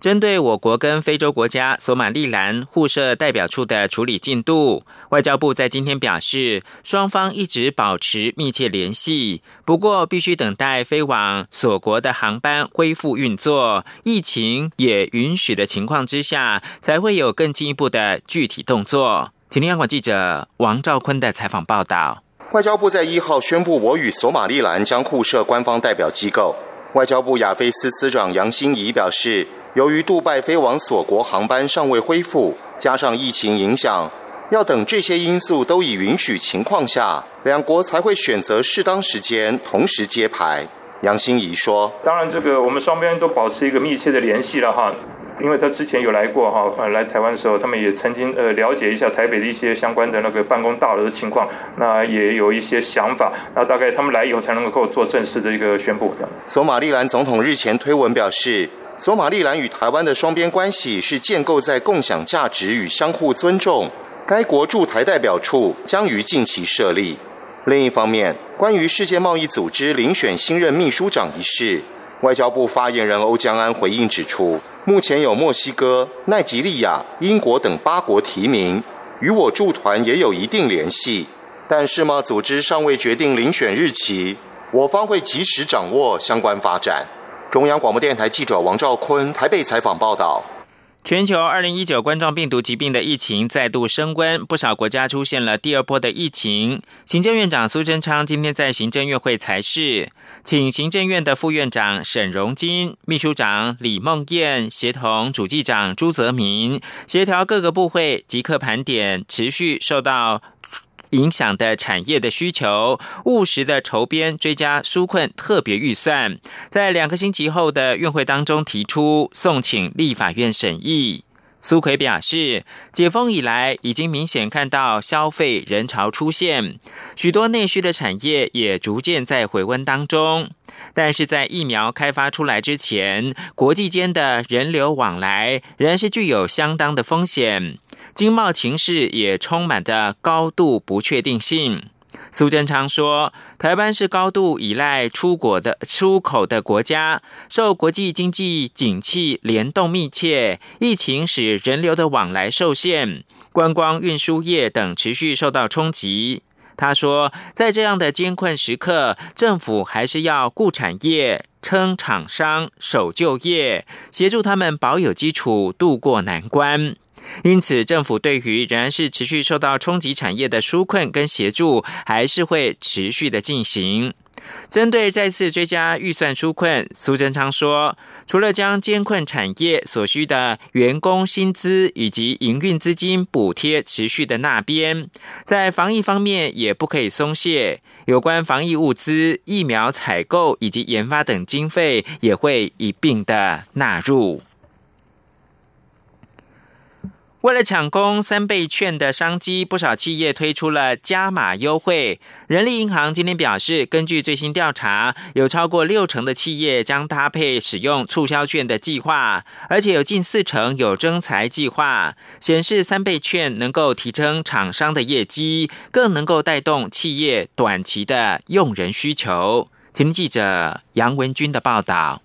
针对我国跟非洲国家索马利兰互设代表处的处理进度，外交部在今天表示，双方一直保持密切联系，不过必须等待飞往索国的航班恢复运作，疫情也允许的情况之下，才会有更进一步的具体动作。请听央广记者王兆坤的采访报道。外交部在一号宣布，我与索马利兰将互设官方代表机构。外交部亚非司司长杨新仪表示。由于杜拜飞往所国航班尚未恢复，加上疫情影响，要等这些因素都已允许情况下，两国才会选择适当时间同时揭牌。杨欣怡说：“当然，这个我们双边都保持一个密切的联系了哈，因为他之前有来过哈，呃，来台湾的时候，他们也曾经呃了解一下台北的一些相关的那个办公大楼的情况，那也有一些想法，那大概他们来以后才能够做正式的一个宣布。”索马利兰总统日前推文表示。索马利兰与台湾的双边关系是建构在共享价值与相互尊重。该国驻台代表处将于近期设立。另一方面，关于世界贸易组织遴选新任秘书长一事，外交部发言人欧江安回应指出，目前有墨西哥、奈及利亚、英国等八国提名，与我驻团也有一定联系，但世贸组织尚未决定遴选日期，我方会及时掌握相关发展。中央广播电台记者王兆坤台北采访报道：全球二零一九冠状病毒疾病的疫情再度升温，不少国家出现了第二波的疫情。行政院长苏贞昌今天在行政院会才是，请行政院的副院长沈荣金、秘书长李梦燕协同主计长朱泽民，协调各个部会即刻盘点持续受到。影响的产业的需求，务实的筹编追加纾困特别预算，在两个星期后的院会当中提出送请立法院审议。苏奎表示，解封以来已经明显看到消费人潮出现，许多内需的产业也逐渐在回温当中。但是在疫苗开发出来之前，国际间的人流往来仍然是具有相当的风险。经贸情势也充满着高度不确定性。苏贞昌说：“台湾是高度依赖出国的出口的国家，受国际经济景气联动密切，疫情使人流的往来受限，观光运输业等持续受到冲击。”他说：“在这样的艰困时刻，政府还是要顾产业、撑厂商、守就业，协助他们保有基础，渡过难关。”因此，政府对于仍然是持续受到冲击产业的纾困跟协助，还是会持续的进行。针对再次追加预算纾困，苏贞昌说，除了将艰困产业所需的员工薪资以及营运资金补贴持续的那边，在防疫方面也不可以松懈，有关防疫物资、疫苗采购以及研发等经费，也会一并的纳入。为了抢攻三倍券的商机，不少企业推出了加码优惠。人力银行今天表示，根据最新调查，有超过六成的企业将搭配使用促销券的计划，而且有近四成有征才计划，显示三倍券能够提升厂商的业绩，更能够带动企业短期的用人需求。请记者杨文军的报道。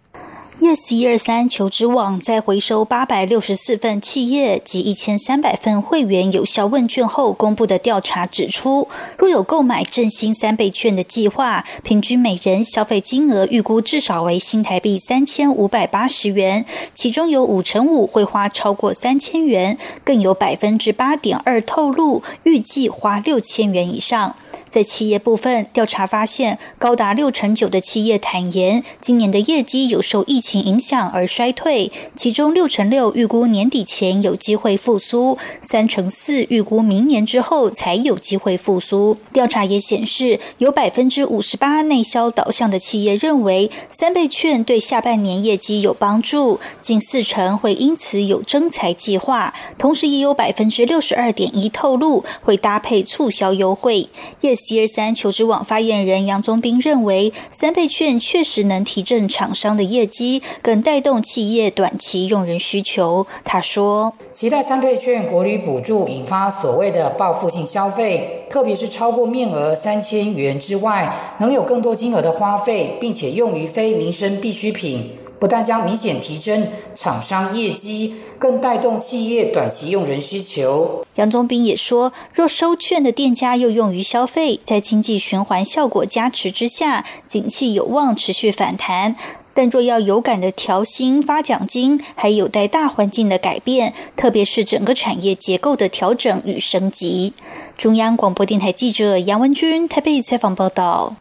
Yes 一二三求职网在回收八百六十四份企业及一千三百份会员有效问卷后公布的调查指出，若有购买振兴三倍券的计划，平均每人消费金额预估至少为新台币三千五百八十元，其中有五成五会花超过三千元，更有百分之八点二透露预计花六千元以上。在企业部分，调查发现，高达六成九的企业坦言，今年的业绩有受疫情影响而衰退，其中六成六预估年底前有机会复苏，三成四预估明年之后才有机会复苏。调查也显示，有百分之五十八内销导向的企业认为三倍券对下半年业绩有帮助，近四成会因此有增财计划，同时也有百分之六十二点一透露会搭配促销优惠。Yes。C 二三求职网发言人杨宗斌认为，三倍券确实能提振厂商的业绩，更带动企业短期用人需求。他说：“期待三倍券国旅补助引发所谓的报复性消费，特别是超过面额三千元之外，能有更多金额的花费，并且用于非民生必需品。”不但将明显提升厂商业绩，更带动企业短期用人需求。杨宗斌也说，若收券的店家又用于消费，在经济循环效果加持之下，景气有望持续反弹。但若要有感的调薪发奖金，还有待大环境的改变，特别是整个产业结构的调整与升级。中央广播电台记者杨文君台北采访报道。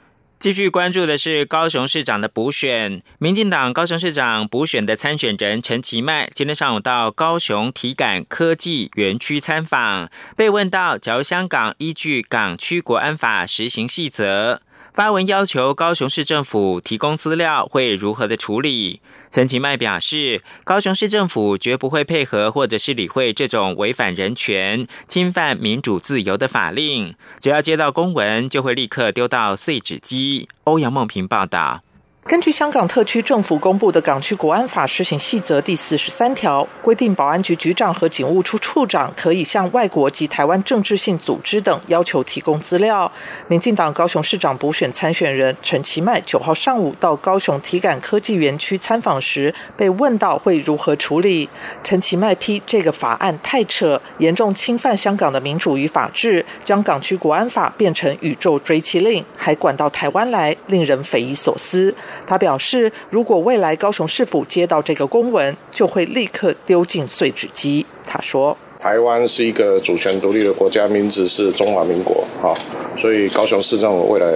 继续关注的是高雄市长的补选，民进党高雄市长补选的参选人陈其迈今天上午到高雄体感科技园区参访，被问到假如香港依据港区国安法实行细则。发文要求高雄市政府提供资料，会如何的处理？陈其迈表示，高雄市政府绝不会配合或者是理会这种违反人权、侵犯民主自由的法令，只要接到公文，就会立刻丢到碎纸机。欧阳梦平报道。根据香港特区政府公布的《港区国安法施行细则》第四十三条，规定保安局局长和警务处处长可以向外国及台湾政治性组织等要求提供资料。民进党高雄市长补选参选人陈其迈九号上午到高雄体感科技园区参访时，被问到会如何处理。陈其迈批这个法案太扯，严重侵犯香港的民主与法治，将港区国安法变成宇宙追击令，还管到台湾来，令人匪夷所思。他表示，如果未来高雄市府接到这个公文，就会立刻丢进碎纸机。他说：“台湾是一个主权独立的国家，名字是中华民国，哈，所以高雄市政府未来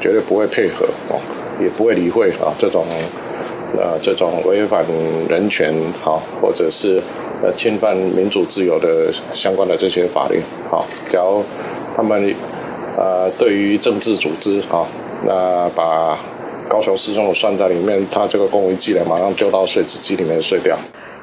绝对不会配合，哦，也不会理会啊这种，呃，这种违反人权，好，或者是呃侵犯民主自由的相关的这些法律，好，假如他们呃对于政治组织，好，那把。”高雄市政府算在里面，他这个公文寄来，马上丢到碎纸机里面碎掉。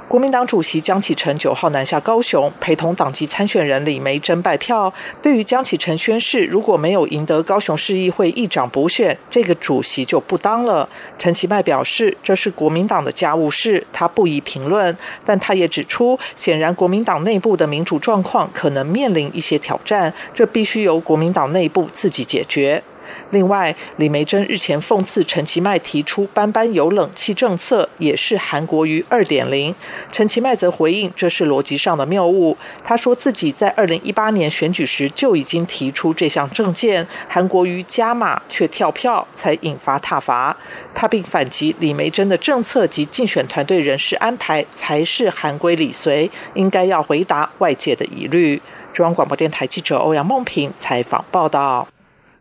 国民党主席江启臣九号南下高雄，陪同党籍参选人李梅珍拜票。对于江启臣宣誓，如果没有赢得高雄市议会议长补选，这个主席就不当了。陈其迈表示，这是国民党的家务事，他不宜评论。但他也指出，显然国民党内部的民主状况可能面临一些挑战，这必须由国民党内部自己解决。另外，李梅珍日前讽刺陈其迈提出“班班有冷气”政策，也是韩国瑜二点零。陈其迈则回应，这是逻辑上的谬误。他说自己在二零一八年选举时就已经提出这项政见，韩国瑜加码却跳票，才引发挞伐。他并反击李梅珍的政策及竞选团队人事安排才是韩规理随，应该要回答外界的疑虑。中央广播电台记者欧阳梦平采访报道。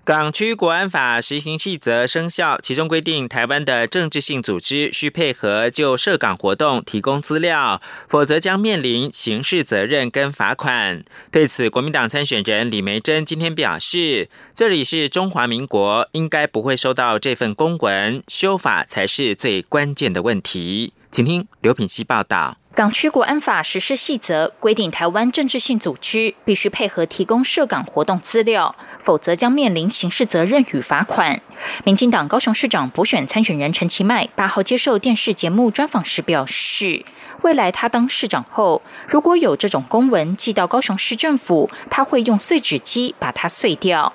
港区国安法实行细则生效，其中规定，台湾的政治性组织需配合就涉港活动提供资料，否则将面临刑事责任跟罚款。对此，国民党参选人李梅珍今天表示：“这里是中华民国，应该不会收到这份公文，修法才是最关键的问题。”请听刘品希报道。港区国安法实施细则规定，台湾政治性组织必须配合提供涉港活动资料，否则将面临刑事责任与罚款。民进党高雄市长补选参选人陈其迈八号接受电视节目专访时表示，未来他当市长后，如果有这种公文寄到高雄市政府，他会用碎纸机把它碎掉。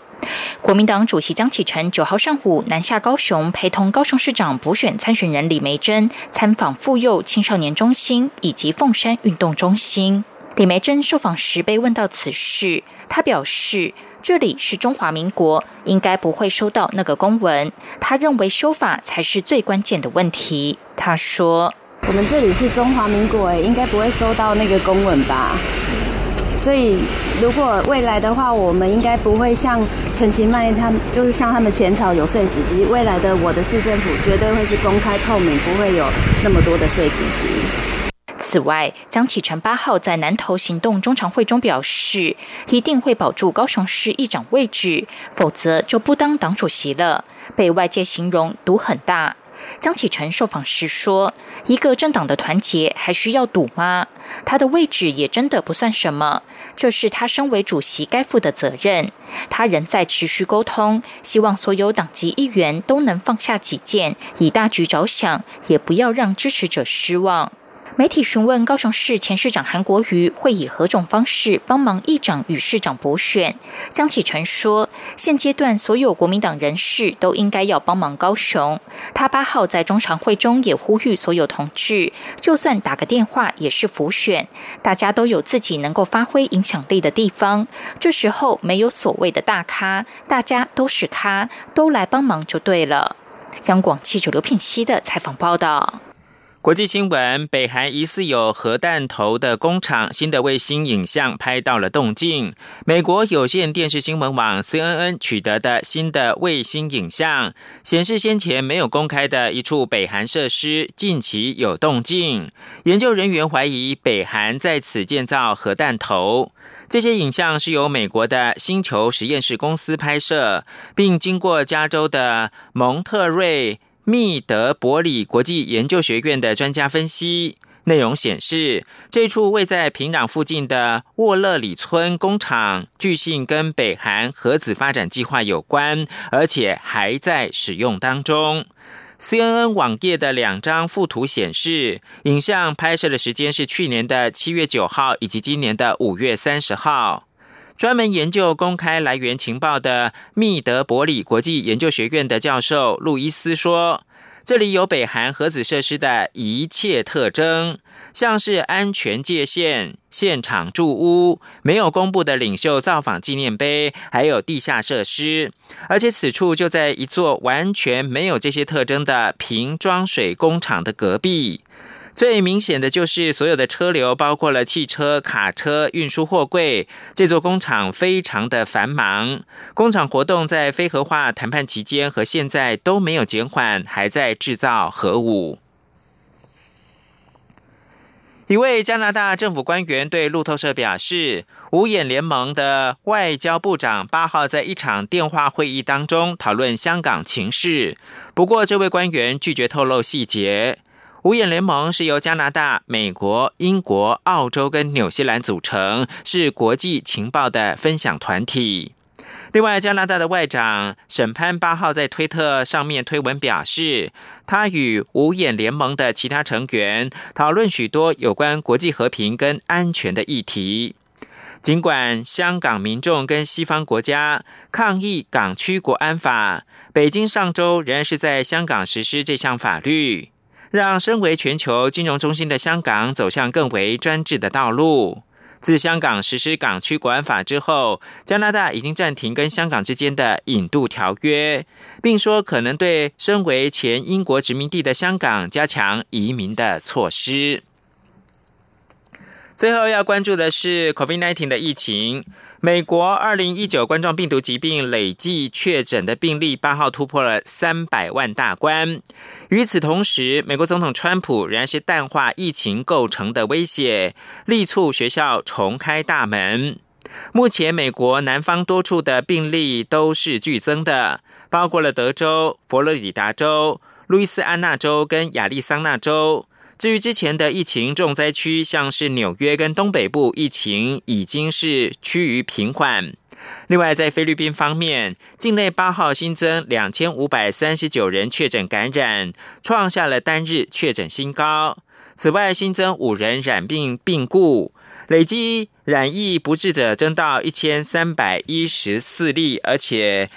国民党主席江启臣九号上午南下高雄，陪同高雄市长补选参选人李梅珍参访妇幼青少年中心以及凤山运动中心。李梅珍受访时被问到此事，他表示：“这里是中华民国，应该不会收到那个公文。他认为修法才是最关键的问题。”他说：“我们这里是中华民国，应该不会收到那个公文吧？”所以，如果未来的话，我们应该不会像陈其迈他们，就是像他们前朝有碎纸机。未来的我的市政府绝对会是公开透明，不会有那么多的碎纸机。此外，江启臣八号在南投行动中常会中表示，一定会保住高雄市议长位置，否则就不当党主席了。被外界形容赌很大。江启臣受访时说：“一个政党的团结还需要赌吗？他的位置也真的不算什么，这是他身为主席该负的责任。他仍在持续沟通，希望所有党籍议员都能放下己见，以大局着想，也不要让支持者失望。”媒体询问高雄市前市长韩国瑜会以何种方式帮忙议长与市长补选，江启臣说：“现阶段所有国民党人士都应该要帮忙高雄。他八号在中常会中也呼吁所有同志，就算打个电话也是辅选，大家都有自己能够发挥影响力的地方。这时候没有所谓的大咖，大家都是咖，都来帮忙就对了。”央广记者刘品熙的采访报道。国际新闻：北韩疑似有核弹头的工厂，新的卫星影像拍到了动静。美国有线电视新闻网 CNN 取得的新的卫星影像显示，先前没有公开的一处北韩设施近期有动静。研究人员怀疑北韩在此建造核弹头。这些影像是由美国的星球实验室公司拍摄，并经过加州的蒙特瑞。密德伯里国际研究学院的专家分析，内容显示，这处位在平壤附近的沃勒里村工厂，据信跟北韩核子发展计划有关，而且还在使用当中。CNN 网页的两张附图显示，影像拍摄的时间是去年的七月九号以及今年的五月三十号。专门研究公开来源情报的密德伯里国际研究学院的教授路易斯说：“这里有北韩核子设施的一切特征，像是安全界限、现场住屋、没有公布的领袖造访纪念碑，还有地下设施。而且此处就在一座完全没有这些特征的瓶装水工厂的隔壁。”最明显的就是所有的车流，包括了汽车、卡车运输货柜。这座工厂非常的繁忙，工厂活动在非核化谈判期间和现在都没有减缓，还在制造核武。一位加拿大政府官员对路透社表示，五眼联盟的外交部长八号在一场电话会议当中讨论香港情势，不过这位官员拒绝透露细节。五眼联盟是由加拿大、美国、英国、澳洲跟纽西兰组成，是国际情报的分享团体。另外，加拿大的外长沈潘八号在推特上面推文表示，他与五眼联盟的其他成员讨论许多有关国际和平跟安全的议题。尽管香港民众跟西方国家抗议港区国安法，北京上周仍然是在香港实施这项法律。让身为全球金融中心的香港走向更为专制的道路。自香港实施港区管法之后，加拿大已经暂停跟香港之间的引渡条约，并说可能对身为前英国殖民地的香港加强移民的措施。最后要关注的是 COVID-19 的疫情。美国二零一九冠状病毒疾病累计确诊的病例八号突破了三百万大关。与此同时，美国总统川普仍然是淡化疫情构成的威胁，力促学校重开大门。目前，美国南方多处的病例都是剧增的，包括了德州、佛罗里达州、路易斯安那州跟亚利桑那州。至于之前的疫情重灾区，像是纽约跟东北部，疫情已经是趋于平缓。另外，在菲律宾方面，境内八号新增两千五百三十九人确诊感染，创下了单日确诊新高。此外，新增五人染病病故，累计染疫不治者增到一千三百一十四例，而且。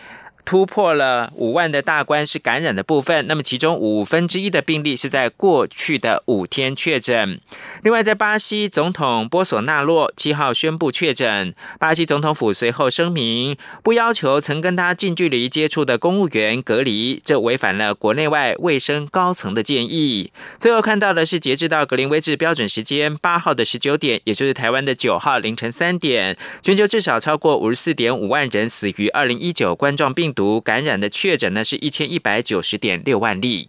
突破了五万的大关是感染的部分，那么其中五分之一的病例是在过去的五天确诊。另外，在巴西总统波索纳洛七号宣布确诊，巴西总统府随后声明不要求曾跟他近距离接触的公务员隔离，这违反了国内外卫生高层的建议。最后看到的是，截至到格林威治标准时间八号的十九点，也就是台湾的九号凌晨三点，全球至少超过五十四点五万人死于二零一九冠状病。毒感染的确诊呢是一千一百九十点六万例。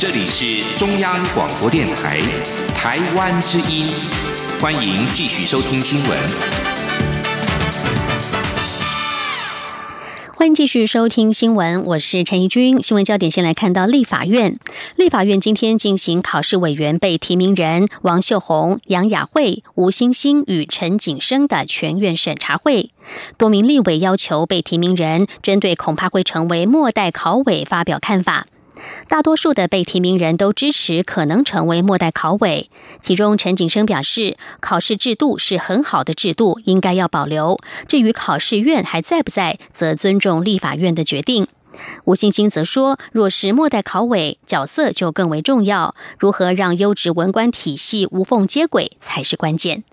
这里是中央广播电台台湾之音，欢迎继续收听新闻。欢迎继续收听新闻，我是陈怡君。新闻焦点先来看到立法院，立法院今天进行考试委员被提名人王秀红、杨雅慧、吴欣欣与陈景生的全院审查会。多名立委要求被提名人针对恐怕会成为末代考委发表看法。大多数的被提名人都支持可能成为末代考委，其中陈景生表示，考试制度是很好的制度，应该要保留。至于考试院还在不在，则尊重立法院的决定。吴欣欣则说，若是末代考委，角色就更为重要，如何让优质文官体系无缝接轨才是关键。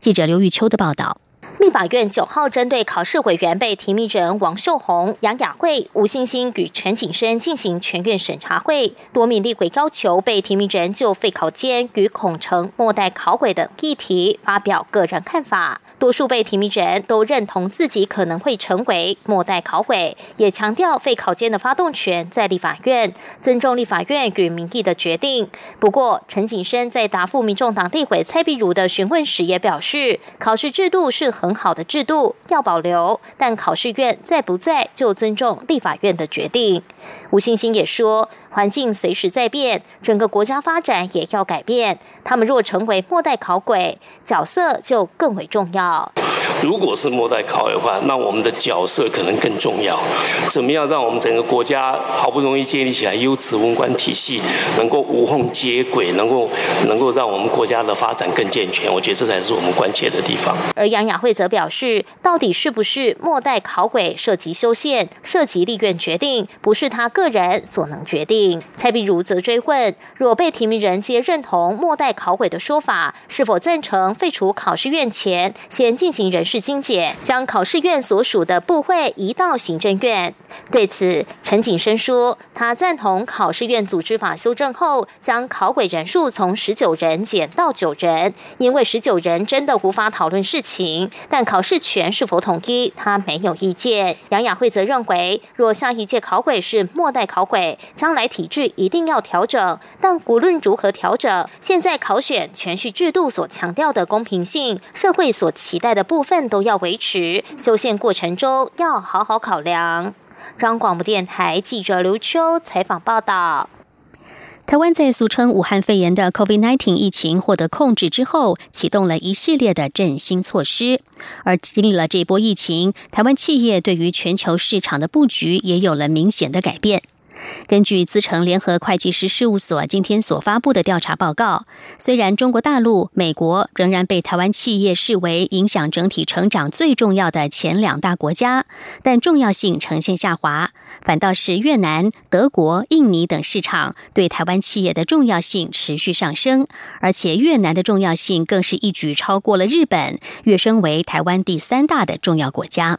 记者刘玉秋的报道。立法院九号针对考试委员被提名人王秀红、杨雅慧、吴欣欣与陈景生进行全院审查会，多名立委要求被提名人就废考监与孔成末代考委等议题发表个人看法。多数被提名人都认同自己可能会成为末代考委，也强调废考监的发动权在立法院，尊重立法院与民意的决定。不过，陈景生在答复民众党立委蔡碧如的询问时也表示，考试制度是很好的制度要保留，但考试院在不在就尊重立法院的决定。吴欣欣也说，环境随时在变，整个国家发展也要改变。他们若成为末代考鬼，角色就更为重要。如果是末代考委的话，那我们的角色可能更重要。怎么样让我们整个国家好不容易建立起来优质文官体系，能够无缝接轨，能够能够让我们国家的发展更健全？我觉得这才是我们关切的地方。而杨雅慧则表示，到底是不是末代考委涉及修宪，涉及立院决定，不是他个人所能决定。蔡碧如则追问，若被提名人皆认同末代考委的说法，是否赞成废除考试院前先进行人事精简，将考试院所属的部会移到行政院？对此，陈景生说，他赞同考试院组织法修正后，将考委人数从十九人减到九人，因为十九人真的无法讨论事情。但考试权是否统一，他没有意见。杨雅慧则认为，若下一届考轨是末代考轨，将来体制一定要调整。但无论如何调整，现在考选全序制度所强调的公平性，社会所期待的部分都要维持。修宪过程中要好好考量。张广播电台记者刘秋采访报道。台湾在俗称武汉肺炎的 COVID-19 疫情获得控制之后，启动了一系列的振兴措施。而经历了这波疫情，台湾企业对于全球市场的布局也有了明显的改变。根据资诚联合会计师事务所今天所发布的调查报告，虽然中国大陆、美国仍然被台湾企业视为影响整体成长最重要的前两大国家，但重要性呈现下滑。反倒是越南、德国、印尼等市场对台湾企业的重要性持续上升，而且越南的重要性更是一举超过了日本，跃升为台湾第三大的重要国家。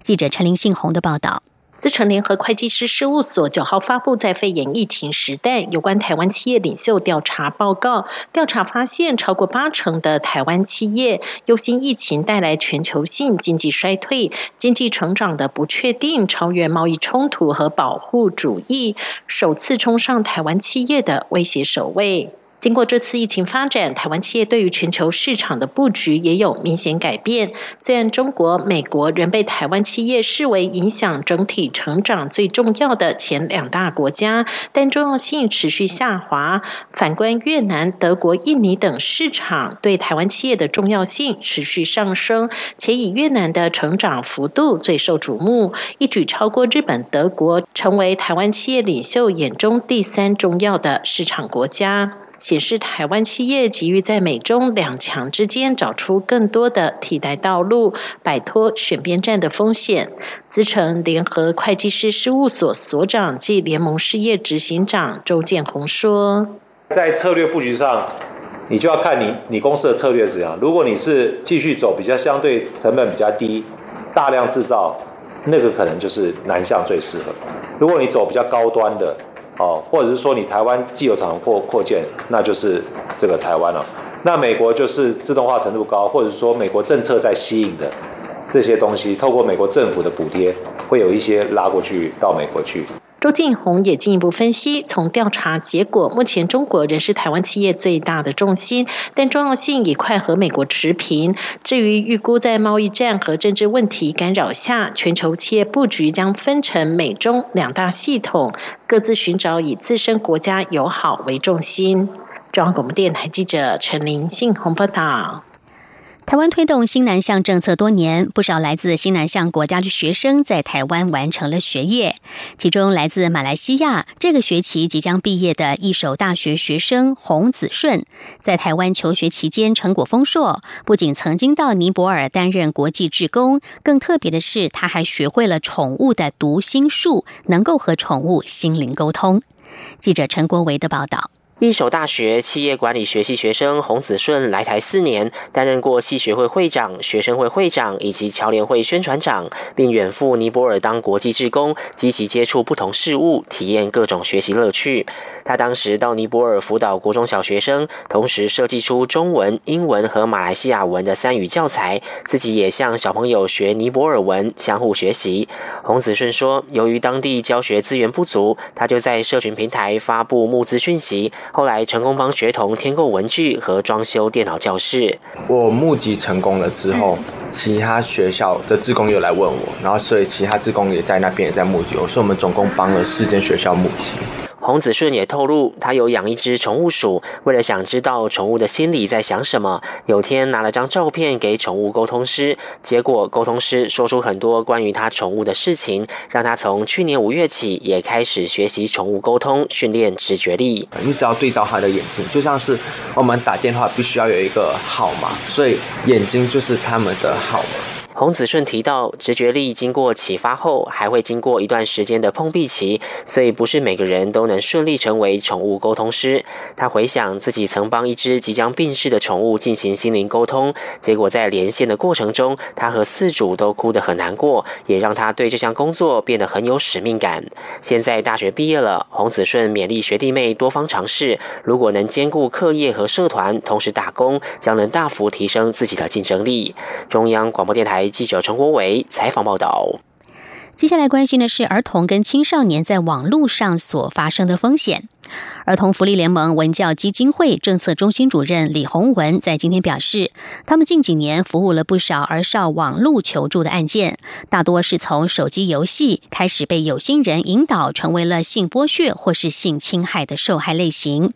记者陈林信宏的报道。资诚联合会计师事务所九号发布在肺炎疫情时代有关台湾企业领袖调查报告，调查发现，超过八成的台湾企业忧心疫情带来全球性经济衰退，经济成长的不确定超越贸易冲突和保护主义，首次冲上台湾企业的威胁首位。经过这次疫情发展，台湾企业对于全球市场的布局也有明显改变。虽然中国、美国仍被台湾企业视为影响整体成长最重要的前两大国家，但重要性持续下滑。反观越南、德国、印尼等市场，对台湾企业的重要性持续上升，且以越南的成长幅度最受瞩目，一举超过日本、德国，成为台湾企业领袖眼中第三重要的市场国家。显示台湾企业急于在美中两强之间找出更多的替代道路，摆脱选边站的风险。资诚联合会计师事务所所长暨联盟事业执行长周建宏说：“在策略布局上，你就要看你你公司的策略是怎样。如果你是继续走比较相对成本比较低、大量制造，那个可能就是南向最适合。如果你走比较高端的，哦，或者是说你台湾既有厂扩扩建，那就是这个台湾了。那美国就是自动化程度高，或者说美国政策在吸引的这些东西，透过美国政府的补贴，会有一些拉过去到美国去。周进红也进一步分析，从调查结果，目前中国仍是台湾企业最大的重心，但重要性已快和美国持平。至于预估在贸易战和政治问题干扰下，全球企业布局将分成美中两大系统，各自寻找以自身国家友好为重心。中央广播电台记者陈玲信鸿报道。台湾推动新南向政策多年，不少来自新南向国家的学生在台湾完成了学业。其中，来自马来西亚这个学期即将毕业的一所大学学生洪子顺，在台湾求学期间成果丰硕，不仅曾经到尼泊尔担任国际志工，更特别的是，他还学会了宠物的读心术，能够和宠物心灵沟通。记者陈国维的报道。一所大学企业管理学系学生洪子顺来台四年，担任过系学会会长、学生会会长以及侨联会宣传长，并远赴尼泊尔当国际志工，积极接触不同事物，体验各种学习乐趣。他当时到尼泊尔辅导国中小学生，同时设计出中文、英文和马来西亚文的三语教材，自己也向小朋友学尼泊尔文，相互学习。洪子顺说，由于当地教学资源不足，他就在社群平台发布募资讯息。后来成功帮学童添购文具和装修电脑教室。我募集成功了之后，其他学校的职工又来问我，然后所以其他职工也在那边也在募集，我说我们总共帮了四间学校募集。洪子顺也透露，他有养一只宠物鼠，为了想知道宠物的心里在想什么，有天拿了张照片给宠物沟通师，结果沟通师说出很多关于他宠物的事情，让他从去年五月起也开始学习宠物沟通，训练直觉力。你只要对到他的眼睛，就像是我们打电话必须要有一个号码，所以眼睛就是他们的号码。洪子顺提到，直觉力经过启发后，还会经过一段时间的碰壁期，所以不是每个人都能顺利成为宠物沟通师。他回想自己曾帮一只即将病逝的宠物进行心灵沟通，结果在连线的过程中，他和饲主都哭得很难过，也让他对这项工作变得很有使命感。现在大学毕业了，洪子顺勉励学弟妹多方尝试，如果能兼顾课业和社团，同时打工，将能大幅提升自己的竞争力。中央广播电台。记者陈国伟采访报道。接下来关心的是儿童跟青少年在网络上所发生的风险。儿童福利联盟文教基金会政策中心主任李宏文在今天表示，他们近几年服务了不少儿少网络求助的案件，大多是从手机游戏开始被有心人引导，成为了性剥削或是性侵害的受害类型。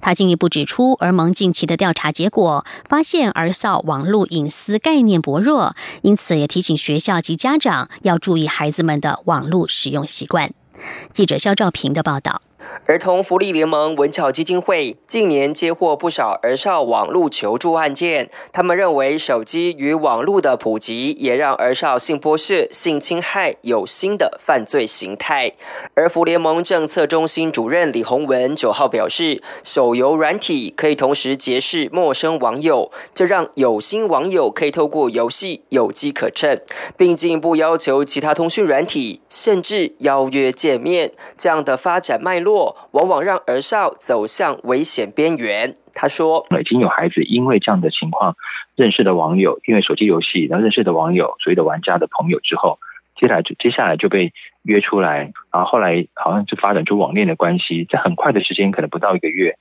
他进一步指出，儿盟近期的调查结果发现，儿少网络隐私概念薄弱，因此也提醒学校及家长要注意孩子们的网络使用习惯。记者肖兆平的报道。儿童福利联盟文巧基金会近年接获不少儿少网络求助案件，他们认为手机与网络的普及也让儿少性剥削、性侵害有新的犯罪形态。儿福联盟政策中心主任李宏文九号表示，手游软体可以同时结识陌生网友，这让有心网友可以透过游戏有机可乘，并进一步要求其他通讯软体甚至邀约见面，这样的发展脉络。往往让儿少走向危险边缘。他说：“已经有孩子因为这样的情况认识的网友，因为手机游戏然后认识的网友，所谓的玩家的朋友之后，接下来就接下来就被约出来，然后后来好像就发展出网恋的关系，在很快的时间，可能不到一个月，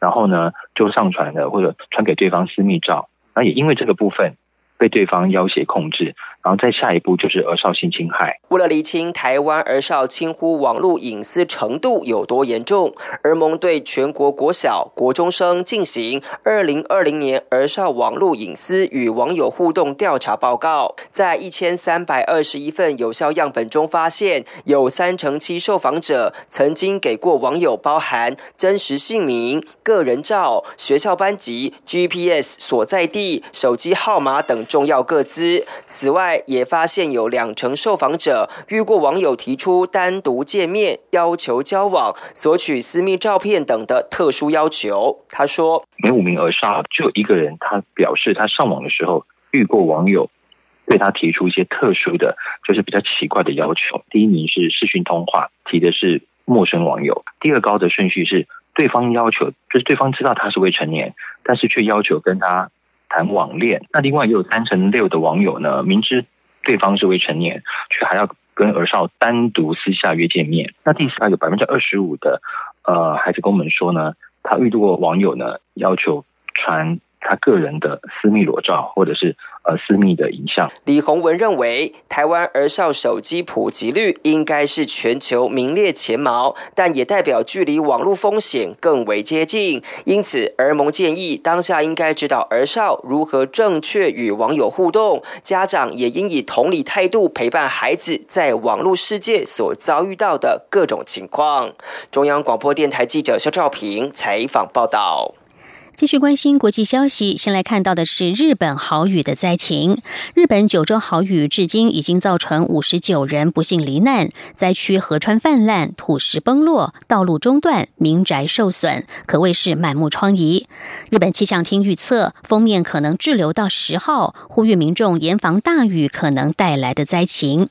然后呢就上传了或者传给对方私密照，然后也因为这个部分，被对方要挟控制。然后再下一步就是儿少性侵害。为了厘清台湾儿少轻忽网络隐私程度有多严重，儿盟对全国国小、国中生进行二零二零年儿少网络隐私与网友互动调查报告，在一千三百二十一份有效样本中发现，有三成七受访者曾经给过网友包含真实姓名、个人照、学校班级、GPS 所在地、手机号码等重要个资。此外，也发现有两成受访者遇过网友提出单独见面、要求交往、索取私密照片等的特殊要求。他说：“每五名而杀就一个人，他表示他上网的时候遇过网友对他提出一些特殊的，就是比较奇怪的要求。第一名是视讯通话，提的是陌生网友；第二高的顺序是对方要求，就是对方知道他是未成年，但是却要求跟他。”谈网恋，那另外也有三成六的网友呢，明知对方是未成年，却还要跟儿少单独私下约见面。那第四个有百分之二十五的呃孩子跟我们说呢，他遇到过网友呢要求传他个人的私密裸照，或者是。呃，私密的影像。李宏文认为，台湾儿少手机普及率应该是全球名列前茅，但也代表距离网络风险更为接近。因此，儿盟建议当下应该指导儿少如何正确与网友互动，家长也应以同理态度陪伴孩子在网络世界所遭遇到的各种情况。中央广播电台记者肖兆平采访报道。继续关心国际消息，先来看到的是日本豪雨的灾情。日本九州豪雨至今已经造成五十九人不幸罹难，灾区河川泛滥、土石崩落、道路中断、民宅受损，可谓是满目疮痍。日本气象厅预测，封面可能滞留到十号，呼吁民众严防大雨可能带来的灾情。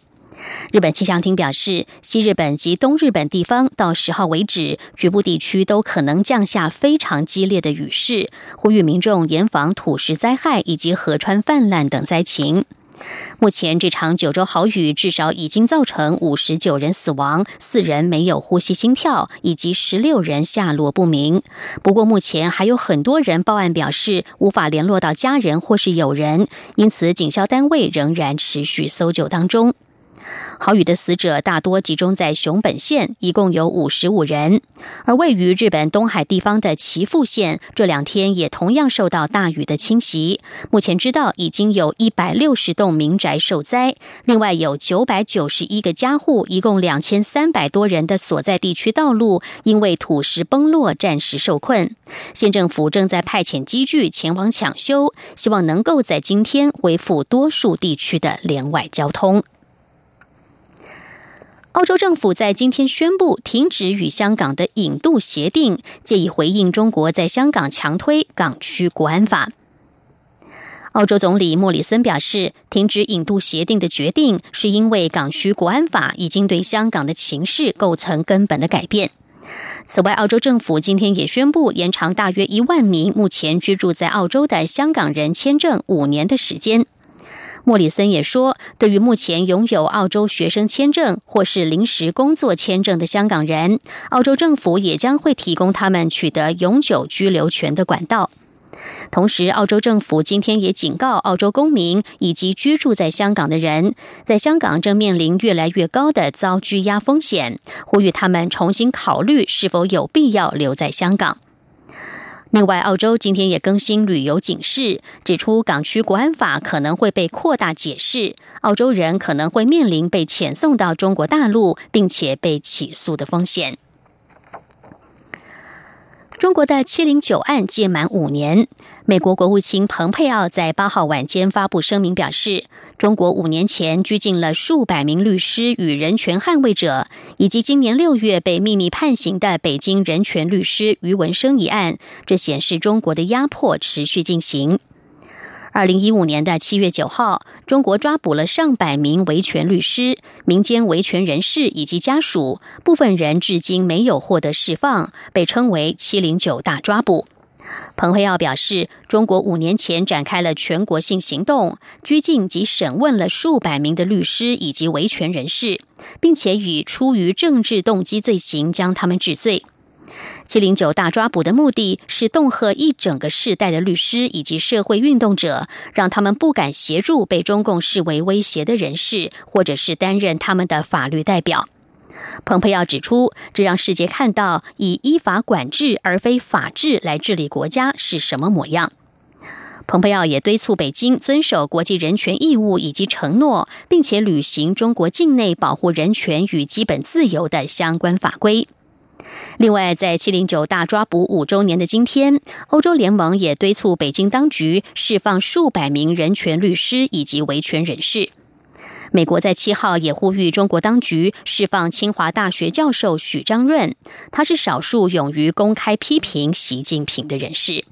日本气象厅表示，西日本及东日本地方到十号为止，局部地区都可能降下非常激烈的雨势，呼吁民众严防土石灾害以及河川泛滥等灾情。目前，这场九州豪雨至少已经造成五十九人死亡，四人没有呼吸、心跳，以及十六人下落不明。不过，目前还有很多人报案表示无法联络到家人或是友人，因此警消单位仍然持续搜救当中。豪雨的死者大多集中在熊本县，一共有五十五人。而位于日本东海地方的岐阜县，这两天也同样受到大雨的侵袭。目前知道已经有一百六十栋民宅受灾，另外有九百九十一个家户，一共两千三百多人的所在地区道路因为土石崩落暂时受困。县政府正在派遣机具前往抢修，希望能够在今天恢复多数地区的连外交通。澳洲政府在今天宣布停止与香港的引渡协定，借以回应中国在香港强推港区国安法。澳洲总理莫里森表示，停止引渡协定的决定是因为港区国安法已经对香港的情势构成根本的改变。此外，澳洲政府今天也宣布延长大约一万名目前居住在澳洲的香港人签证五年的时间。莫里森也说，对于目前拥有澳洲学生签证或是临时工作签证的香港人，澳洲政府也将会提供他们取得永久居留权的管道。同时，澳洲政府今天也警告澳洲公民以及居住在香港的人，在香港正面临越来越高的遭拘押风险，呼吁他们重新考虑是否有必要留在香港。另外，澳洲今天也更新旅游警示，指出港区国安法可能会被扩大解释，澳洲人可能会面临被遣送到中国大陆，并且被起诉的风险。中国的七零九案届满五年，美国国务卿蓬佩奥在八号晚间发布声明表示。中国五年前拘禁了数百名律师与人权捍卫者，以及今年六月被秘密判刑的北京人权律师于文生一案，这显示中国的压迫持续进行。二零一五年的七月九号，中国抓捕了上百名维权律师、民间维权人士以及家属，部分人至今没有获得释放，被称为“七零九大抓捕”。彭佩奥表示，中国五年前展开了全国性行动，拘禁及审问了数百名的律师以及维权人士，并且以出于政治动机罪行将他们治罪。七零九大抓捕的目的是恫吓一整个世代的律师以及社会运动者，让他们不敢协助被中共视为威胁的人士，或者是担任他们的法律代表。蓬佩奥指出，这让世界看到以依法管制而非法治来治理国家是什么模样。蓬佩奥也敦促北京遵守国际人权义务以及承诺，并且履行中国境内保护人权与基本自由的相关法规。另外，在七零九大抓捕五周年的今天，欧洲联盟也敦促北京当局释放数百名人权律师以及维权人士。美国在七号也呼吁中国当局释放清华大学教授许章润，他是少数勇于公开批评习近平的人士。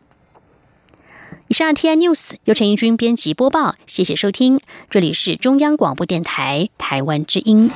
以上 T I News 由陈英军编辑播报，谢谢收听，这里是中央广播电台台湾之音。